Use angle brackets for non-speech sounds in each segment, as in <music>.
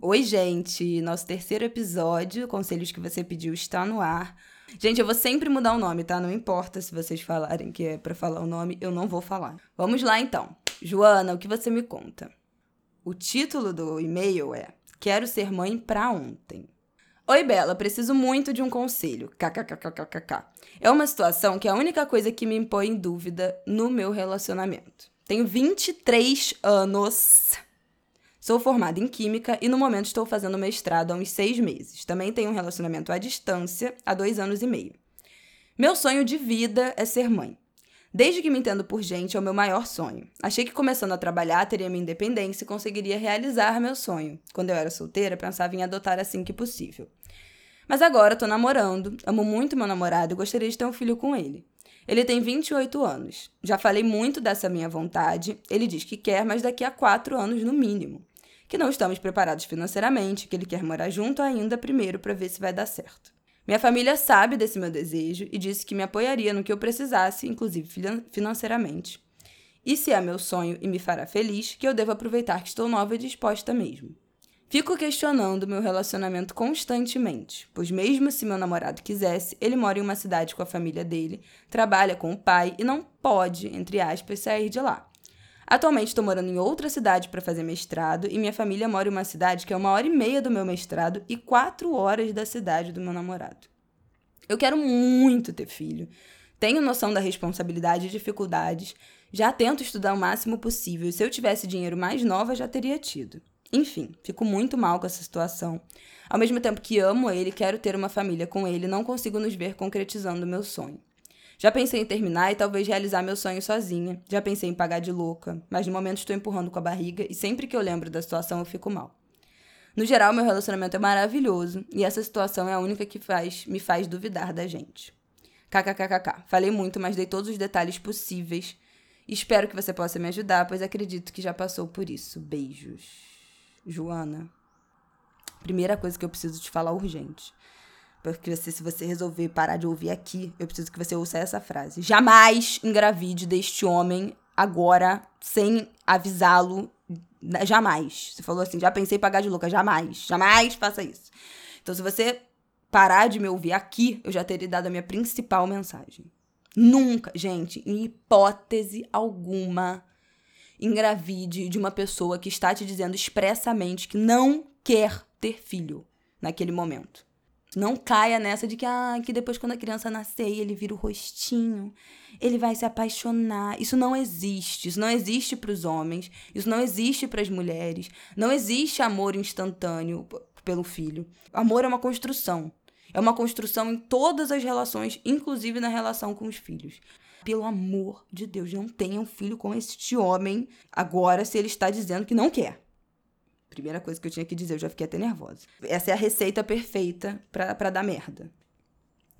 Oi, gente! Nosso terceiro episódio, Conselhos que você pediu, está no ar. Gente, eu vou sempre mudar o nome, tá? Não importa se vocês falarem que é para falar o nome, eu não vou falar. Vamos lá então. Joana, o que você me conta? O título do e-mail é Quero ser mãe pra ontem. Oi, Bela, preciso muito de um conselho. KKKKKK. É uma situação que é a única coisa que me impõe dúvida no meu relacionamento. Tenho 23 anos. Sou formada em Química e no momento estou fazendo mestrado há uns seis meses. Também tenho um relacionamento à distância há dois anos e meio. Meu sonho de vida é ser mãe. Desde que me entendo por gente, é o meu maior sonho. Achei que começando a trabalhar teria minha independência e conseguiria realizar meu sonho. Quando eu era solteira, pensava em adotar assim que possível. Mas agora tô namorando, amo muito meu namorado e gostaria de ter um filho com ele. Ele tem 28 anos. Já falei muito dessa minha vontade. Ele diz que quer, mas daqui a quatro anos no mínimo. Que não estamos preparados financeiramente, que ele quer morar junto ainda primeiro para ver se vai dar certo. Minha família sabe desse meu desejo e disse que me apoiaria no que eu precisasse, inclusive financeiramente. E se é meu sonho e me fará feliz, que eu devo aproveitar que estou nova e disposta mesmo. Fico questionando meu relacionamento constantemente, pois, mesmo se meu namorado quisesse, ele mora em uma cidade com a família dele, trabalha com o pai e não pode, entre aspas, sair de lá. Atualmente estou morando em outra cidade para fazer mestrado e minha família mora em uma cidade que é uma hora e meia do meu mestrado e quatro horas da cidade do meu namorado. Eu quero muito ter filho. Tenho noção da responsabilidade e dificuldades. Já tento estudar o máximo possível. Se eu tivesse dinheiro mais nova, já teria tido. Enfim, fico muito mal com essa situação. Ao mesmo tempo que amo ele, quero ter uma família com ele, não consigo nos ver concretizando meu sonho. Já pensei em terminar e talvez realizar meu sonho sozinha. Já pensei em pagar de louca, mas no momento estou empurrando com a barriga e sempre que eu lembro da situação eu fico mal. No geral, meu relacionamento é maravilhoso e essa situação é a única que faz, me faz duvidar da gente. KKKKK. Falei muito, mas dei todos os detalhes possíveis. Espero que você possa me ajudar, pois acredito que já passou por isso. Beijos. Joana, primeira coisa que eu preciso te falar urgente. Porque você, se você resolver parar de ouvir aqui, eu preciso que você ouça essa frase. Jamais engravide deste homem agora, sem avisá-lo. Jamais. Você falou assim, já pensei em pagar de louca. Jamais. Jamais faça isso. Então, se você parar de me ouvir aqui, eu já teria dado a minha principal mensagem. Nunca, gente, em hipótese alguma, engravide de uma pessoa que está te dizendo expressamente que não quer ter filho naquele momento. Não caia nessa de que, ah, que depois quando a criança nascer ele vira o rostinho, ele vai se apaixonar. Isso não existe. Isso não existe para os homens. Isso não existe para as mulheres. Não existe amor instantâneo pelo filho. Amor é uma construção. É uma construção em todas as relações, inclusive na relação com os filhos. Pelo amor de Deus, não tenha um filho com este homem agora se ele está dizendo que não quer. Primeira coisa que eu tinha que dizer, eu já fiquei até nervosa. Essa é a receita perfeita para dar merda.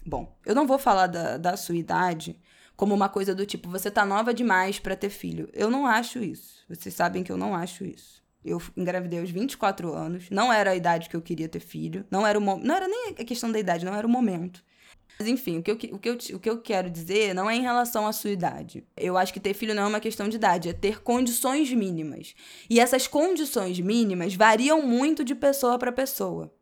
Bom, eu não vou falar da, da sua idade como uma coisa do tipo, você tá nova demais para ter filho. Eu não acho isso. Vocês sabem que eu não acho isso. Eu engravidei aos 24 anos, não era a idade que eu queria ter filho, não era o não era nem a questão da idade, não era o momento. Mas enfim, o que, eu, o, que eu, o que eu quero dizer não é em relação à sua idade. Eu acho que ter filho não é uma questão de idade, é ter condições mínimas. E essas condições mínimas variam muito de pessoa para pessoa.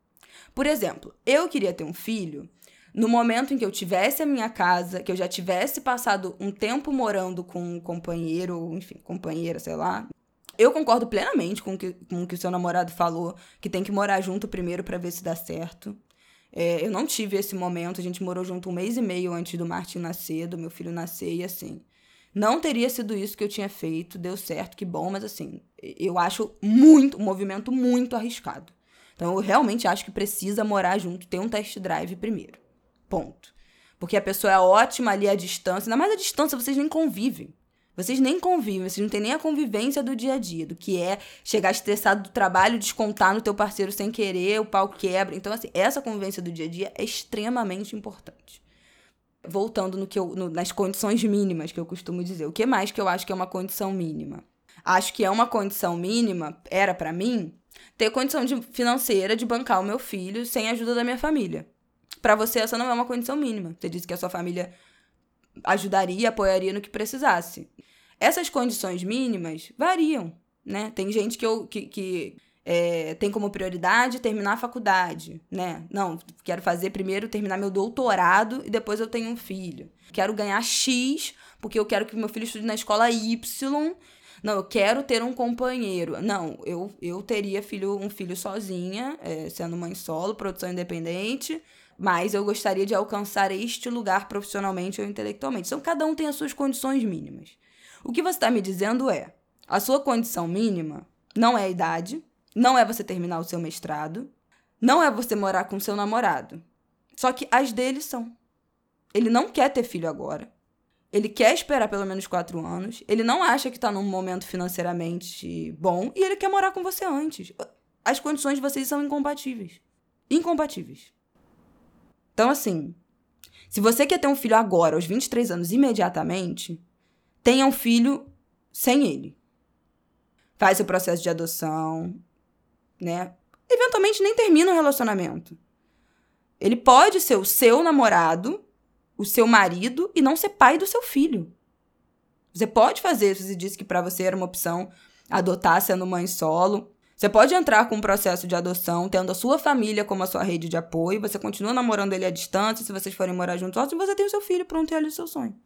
Por exemplo, eu queria ter um filho no momento em que eu tivesse a minha casa, que eu já tivesse passado um tempo morando com um companheiro, enfim, companheira, sei lá. Eu concordo plenamente com que, com o que o seu namorado falou, que tem que morar junto primeiro para ver se dá certo. É, eu não tive esse momento, a gente morou junto um mês e meio antes do Martin nascer, do meu filho nascer, e assim. Não teria sido isso que eu tinha feito, deu certo, que bom, mas assim, eu acho muito, um movimento muito arriscado. Então eu realmente acho que precisa morar junto, ter um test drive primeiro. Ponto. Porque a pessoa é ótima ali à distância, ainda mais à distância vocês nem convivem. Vocês nem convivem, vocês não têm nem a convivência do dia a dia, do que é chegar estressado do trabalho, descontar no teu parceiro sem querer, o pau quebra. Então, assim, essa convivência do dia a dia é extremamente importante. Voltando no que eu, no, nas condições mínimas que eu costumo dizer. O que mais que eu acho que é uma condição mínima? Acho que é uma condição mínima, era para mim, ter condição de, financeira de bancar o meu filho sem a ajuda da minha família. Para você, essa não é uma condição mínima. Você disse que a sua família ajudaria, apoiaria no que precisasse. Essas condições mínimas variam, né? Tem gente que, eu, que, que é, tem como prioridade terminar a faculdade, né? Não, quero fazer primeiro terminar meu doutorado e depois eu tenho um filho. Quero ganhar X porque eu quero que meu filho estude na escola Y. Não, eu quero ter um companheiro. Não, eu, eu teria filho, um filho sozinha, é, sendo mãe solo, produção independente mas eu gostaria de alcançar este lugar profissionalmente ou intelectualmente. Então, cada um tem as suas condições mínimas. O que você está me dizendo é: a sua condição mínima não é a idade, não é você terminar o seu mestrado, não é você morar com seu namorado. Só que as dele são. Ele não quer ter filho agora. Ele quer esperar pelo menos quatro anos. Ele não acha que está num momento financeiramente bom e ele quer morar com você antes. As condições de vocês são incompatíveis. Incompatíveis. Então, assim, se você quer ter um filho agora, aos 23 anos, imediatamente, tenha um filho sem ele. Faz o processo de adoção, né? Eventualmente nem termina o relacionamento. Ele pode ser o seu namorado, o seu marido e não ser pai do seu filho. Você pode fazer, você disse que para você era uma opção adotar sendo mãe solo. Você pode entrar com um processo de adoção, tendo a sua família como a sua rede de apoio, você continua namorando ele à distância, se vocês forem morar juntos, e você tem o seu filho, pronto, realiza o seu sonho.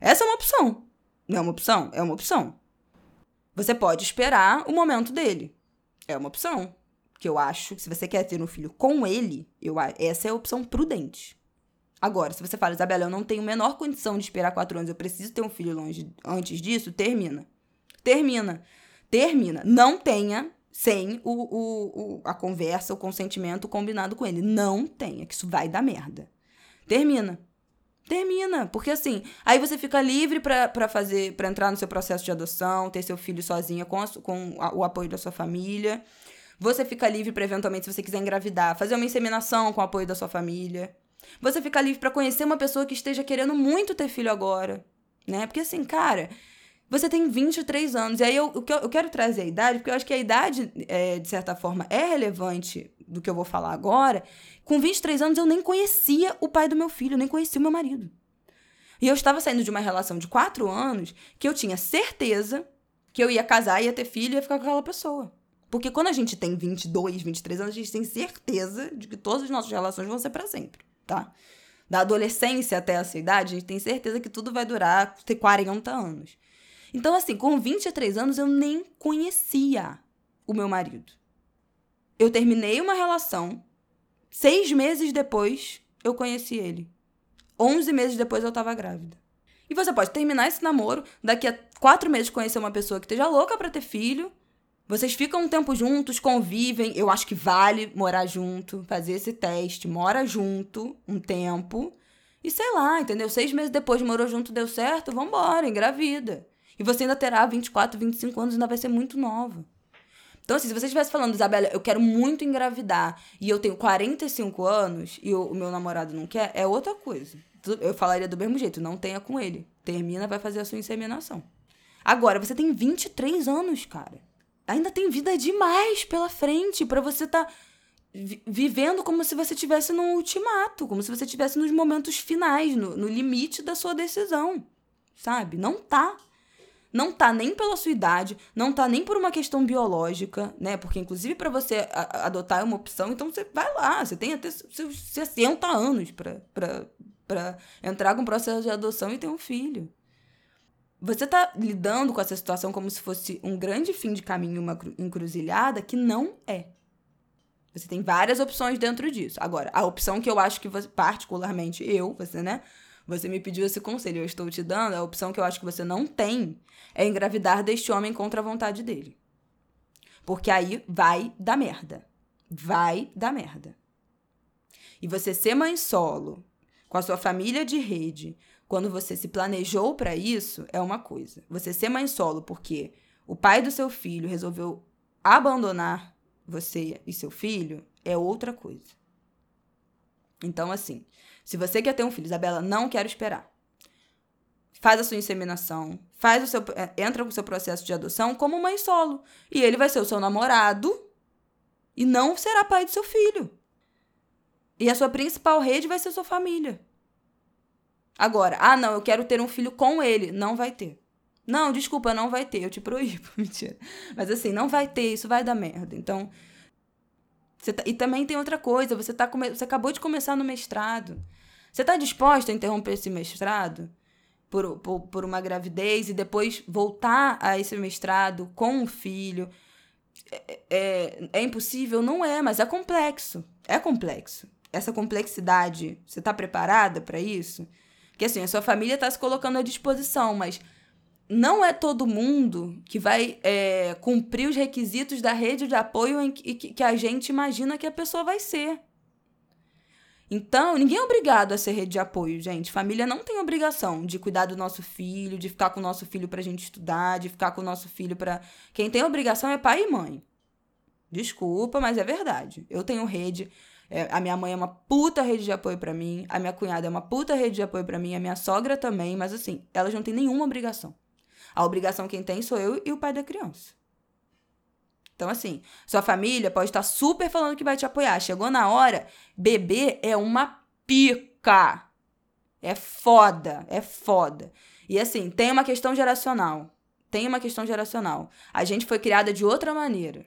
Essa é uma opção. Não é uma opção? É uma opção. Você pode esperar o momento dele. É uma opção. Que eu acho que se você quer ter um filho com ele, eu, essa é a opção prudente. Agora, se você fala, Isabela, eu não tenho a menor condição de esperar quatro anos, eu preciso ter um filho longe antes disso, termina. Termina termina. Não tenha sem o, o, o, a conversa, o consentimento combinado com ele. Não tenha, que isso vai dar merda. Termina. Termina, porque assim, aí você fica livre para fazer, para entrar no seu processo de adoção, ter seu filho sozinha com, a, com a, o apoio da sua família. Você fica livre para eventualmente, se você quiser engravidar, fazer uma inseminação com o apoio da sua família. Você fica livre para conhecer uma pessoa que esteja querendo muito ter filho agora, né? Porque assim, cara, você tem 23 anos. E aí eu, eu, quero trazer a idade, porque eu acho que a idade, é, de certa forma, é relevante do que eu vou falar agora. Com 23 anos eu nem conhecia o pai do meu filho, nem conhecia o meu marido. E eu estava saindo de uma relação de 4 anos que eu tinha certeza que eu ia casar, ia ter filho e ia ficar com aquela pessoa. Porque quando a gente tem 22, 23 anos, a gente tem certeza de que todas as nossas relações vão ser para sempre, tá? Da adolescência até essa idade, a gente tem certeza que tudo vai durar ter 40 anos. Então, assim, com 23 anos eu nem conhecia o meu marido. Eu terminei uma relação, seis meses depois eu conheci ele. Onze meses depois eu tava grávida. E você pode terminar esse namoro, daqui a quatro meses conhecer uma pessoa que esteja louca para ter filho. Vocês ficam um tempo juntos, convivem. Eu acho que vale morar junto, fazer esse teste. Mora junto um tempo. E sei lá, entendeu? Seis meses depois morou junto, deu certo, vambora, engravida. E você ainda terá 24, 25 anos, ainda vai ser muito nova. Então, assim, se você estivesse falando, Isabela, eu quero muito engravidar e eu tenho 45 anos e o, meu namorado não quer, é outra coisa. Eu falaria do mesmo jeito, não tenha com ele. Termina, vai fazer a sua inseminação. Agora, você tem 23 anos, cara. Ainda tem vida demais pela frente para você estar tá vivendo como se você estivesse num ultimato, como se você estivesse nos momentos finais, no, no limite da sua decisão. Sabe? Não tá não tá nem pela sua idade, não tá nem por uma questão biológica, né? Porque, inclusive, para você adotar é uma opção, então você vai lá, você tem até seus 60 anos para entrar com o processo de adoção e ter um filho. Você tá lidando com essa situação como se fosse um grande fim de caminho, uma encruzilhada, que não é. Você tem várias opções dentro disso. Agora, a opção que eu acho que você, particularmente eu, você, né? Você me pediu esse conselho, eu estou te dando. A opção que eu acho que você não tem é engravidar deste homem contra a vontade dele. Porque aí vai dar merda. Vai dar merda. E você ser mãe solo, com a sua família de rede, quando você se planejou para isso, é uma coisa. Você ser mãe solo porque o pai do seu filho resolveu abandonar você e seu filho é outra coisa. Então, assim, se você quer ter um filho, Isabela, não quero esperar. Faz a sua inseminação, faz o seu, é, entra com o seu processo de adoção como mãe solo. E ele vai ser o seu namorado e não será pai do seu filho. E a sua principal rede vai ser sua família. Agora, ah, não, eu quero ter um filho com ele. Não vai ter. Não, desculpa, não vai ter. Eu te proíbo. <laughs> Mentira. Mas assim, não vai ter, isso vai dar merda. Então. Tá, e também tem outra coisa, você, tá você acabou de começar no mestrado. Você está disposta a interromper esse mestrado por, por, por uma gravidez e depois voltar a esse mestrado com um filho? É, é, é impossível? Não é, mas é complexo. É complexo essa complexidade, você está preparada para isso? Que assim, a sua família está se colocando à disposição, mas não é todo mundo que vai é, cumprir os requisitos da rede de apoio em que, que a gente imagina que a pessoa vai ser. Então, ninguém é obrigado a ser rede de apoio, gente. Família não tem obrigação de cuidar do nosso filho, de ficar com o nosso filho pra gente estudar, de ficar com o nosso filho pra. Quem tem obrigação é pai e mãe. Desculpa, mas é verdade. Eu tenho rede. É, a minha mãe é uma puta rede de apoio para mim, a minha cunhada é uma puta rede de apoio para mim, a minha sogra também, mas assim, elas não têm nenhuma obrigação. A obrigação quem tem sou eu e o pai da criança. Então, assim, sua família pode estar super falando que vai te apoiar. Chegou na hora, bebê é uma pica. É foda, é foda. E assim, tem uma questão geracional. Tem uma questão geracional. A gente foi criada de outra maneira.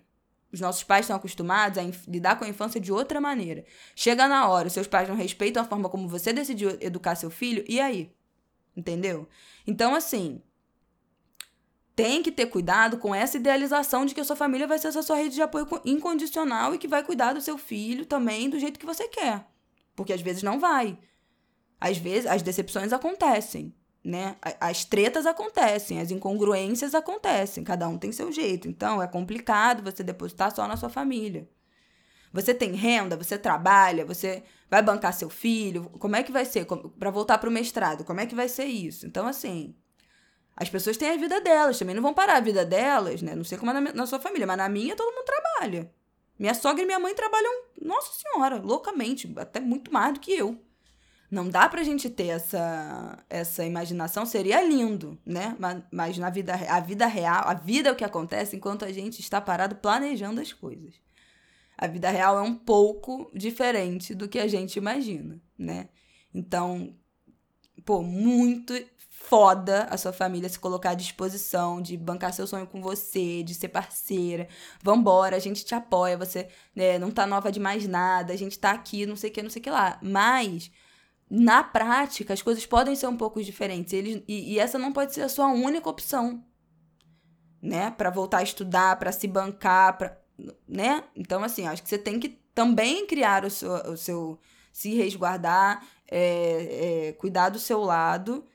Os nossos pais estão acostumados a lidar com a infância de outra maneira. Chega na hora, seus pais não respeitam a forma como você decidiu educar seu filho, e aí? Entendeu? Então, assim, tem que ter cuidado com essa idealização de que a sua família vai ser a sua rede de apoio incondicional e que vai cuidar do seu filho também do jeito que você quer. Porque às vezes não vai. Às vezes as decepções acontecem né? As tretas acontecem, as incongruências acontecem, cada um tem seu jeito. Então é complicado você depositar só na sua família. Você tem renda, você trabalha, você vai bancar seu filho, como é que vai ser para voltar para o mestrado? Como é que vai ser isso? Então assim, as pessoas têm a vida delas, também não vão parar a vida delas, né? Não sei como é na, na sua família, mas na minha todo mundo trabalha. Minha sogra e minha mãe trabalham, nossa senhora, loucamente, até muito mais do que eu não dá pra gente ter essa, essa imaginação, seria lindo, né? Mas, mas na vida, a vida real, a vida é o que acontece enquanto a gente está parado planejando as coisas. A vida real é um pouco diferente do que a gente imagina, né? Então, pô, muito foda a sua família se colocar à disposição de bancar seu sonho com você, de ser parceira. Vambora, a gente te apoia, você né, não tá nova de mais nada, a gente tá aqui, não sei o que, não sei o que lá. Mas na prática, as coisas podem ser um pouco diferentes. Eles, e, e essa não pode ser a sua única opção, né? Para voltar a estudar, para se bancar, pra, né? Então, assim, acho que você tem que também criar o seu, o seu se resguardar, é, é, cuidar do seu lado,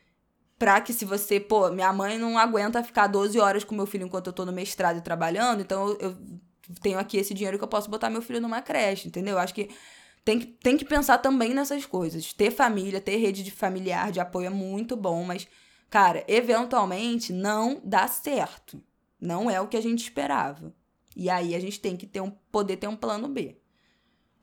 para que se você, pô, minha mãe não aguenta ficar 12 horas com meu filho enquanto eu tô no mestrado e trabalhando, então eu, eu tenho aqui esse dinheiro que eu posso botar meu filho numa creche, entendeu? Acho que tem que, tem que pensar também nessas coisas. Ter família, ter rede de familiar de apoio é muito bom, mas, cara, eventualmente não dá certo. Não é o que a gente esperava. E aí a gente tem que ter um, poder ter um plano B.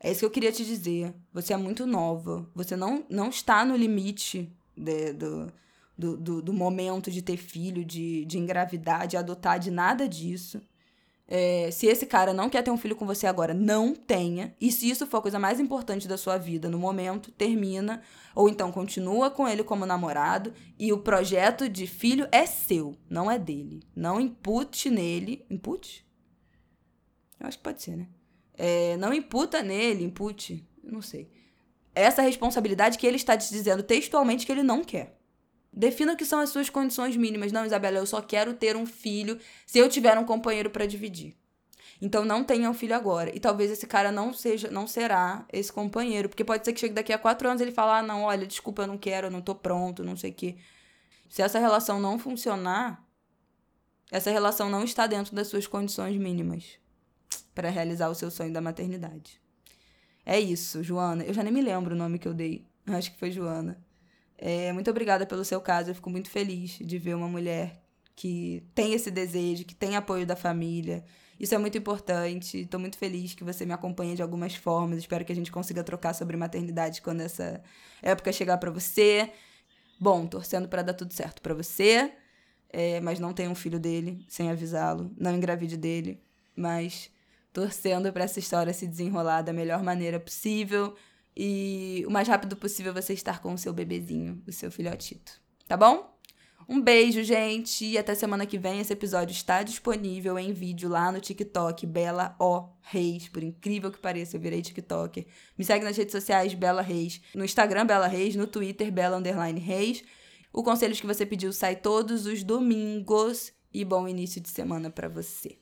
É isso que eu queria te dizer. Você é muito nova. Você não, não está no limite de, do, do, do, do momento de ter filho, de, de engravidar, de adotar, de nada disso. É, se esse cara não quer ter um filho com você agora, não tenha. E se isso for a coisa mais importante da sua vida no momento, termina. Ou então continua com ele como namorado. E o projeto de filho é seu, não é dele. Não impute nele. Impute? Eu acho que pode ser, né? É, não imputa nele, impute. Não sei. Essa responsabilidade que ele está te dizendo textualmente que ele não quer. Defina o que são as suas condições mínimas. Não, Isabela, eu só quero ter um filho se eu tiver um companheiro para dividir. Então não tenha um filho agora. E talvez esse cara não seja, não será esse companheiro. Porque pode ser que chegue daqui a quatro anos ele fale, ah, não, olha, desculpa, eu não quero, eu não tô pronto, não sei o quê. Se essa relação não funcionar, essa relação não está dentro das suas condições mínimas para realizar o seu sonho da maternidade. É isso, Joana. Eu já nem me lembro o nome que eu dei. Acho que foi Joana. É, muito obrigada pelo seu caso. Eu fico muito feliz de ver uma mulher que tem esse desejo, que tem apoio da família. Isso é muito importante. Estou muito feliz que você me acompanha de algumas formas. Espero que a gente consiga trocar sobre maternidade quando essa época chegar para você. Bom, torcendo para dar tudo certo para você, é, mas não tenha um filho dele sem avisá-lo, não engravide dele, mas torcendo para essa história se desenrolar da melhor maneira possível e o mais rápido possível você estar com o seu bebezinho, o seu filhotito. Tá bom? Um beijo, gente, e até semana que vem. Esse episódio está disponível em vídeo lá no TikTok, Bela O Reis. Por incrível que pareça, eu virei TikToker. Me segue nas redes sociais, Bela Reis. No Instagram, Bela Reis. No Twitter, Bela Underline Reis. O Conselhos que você pediu sai todos os domingos. E bom início de semana para você.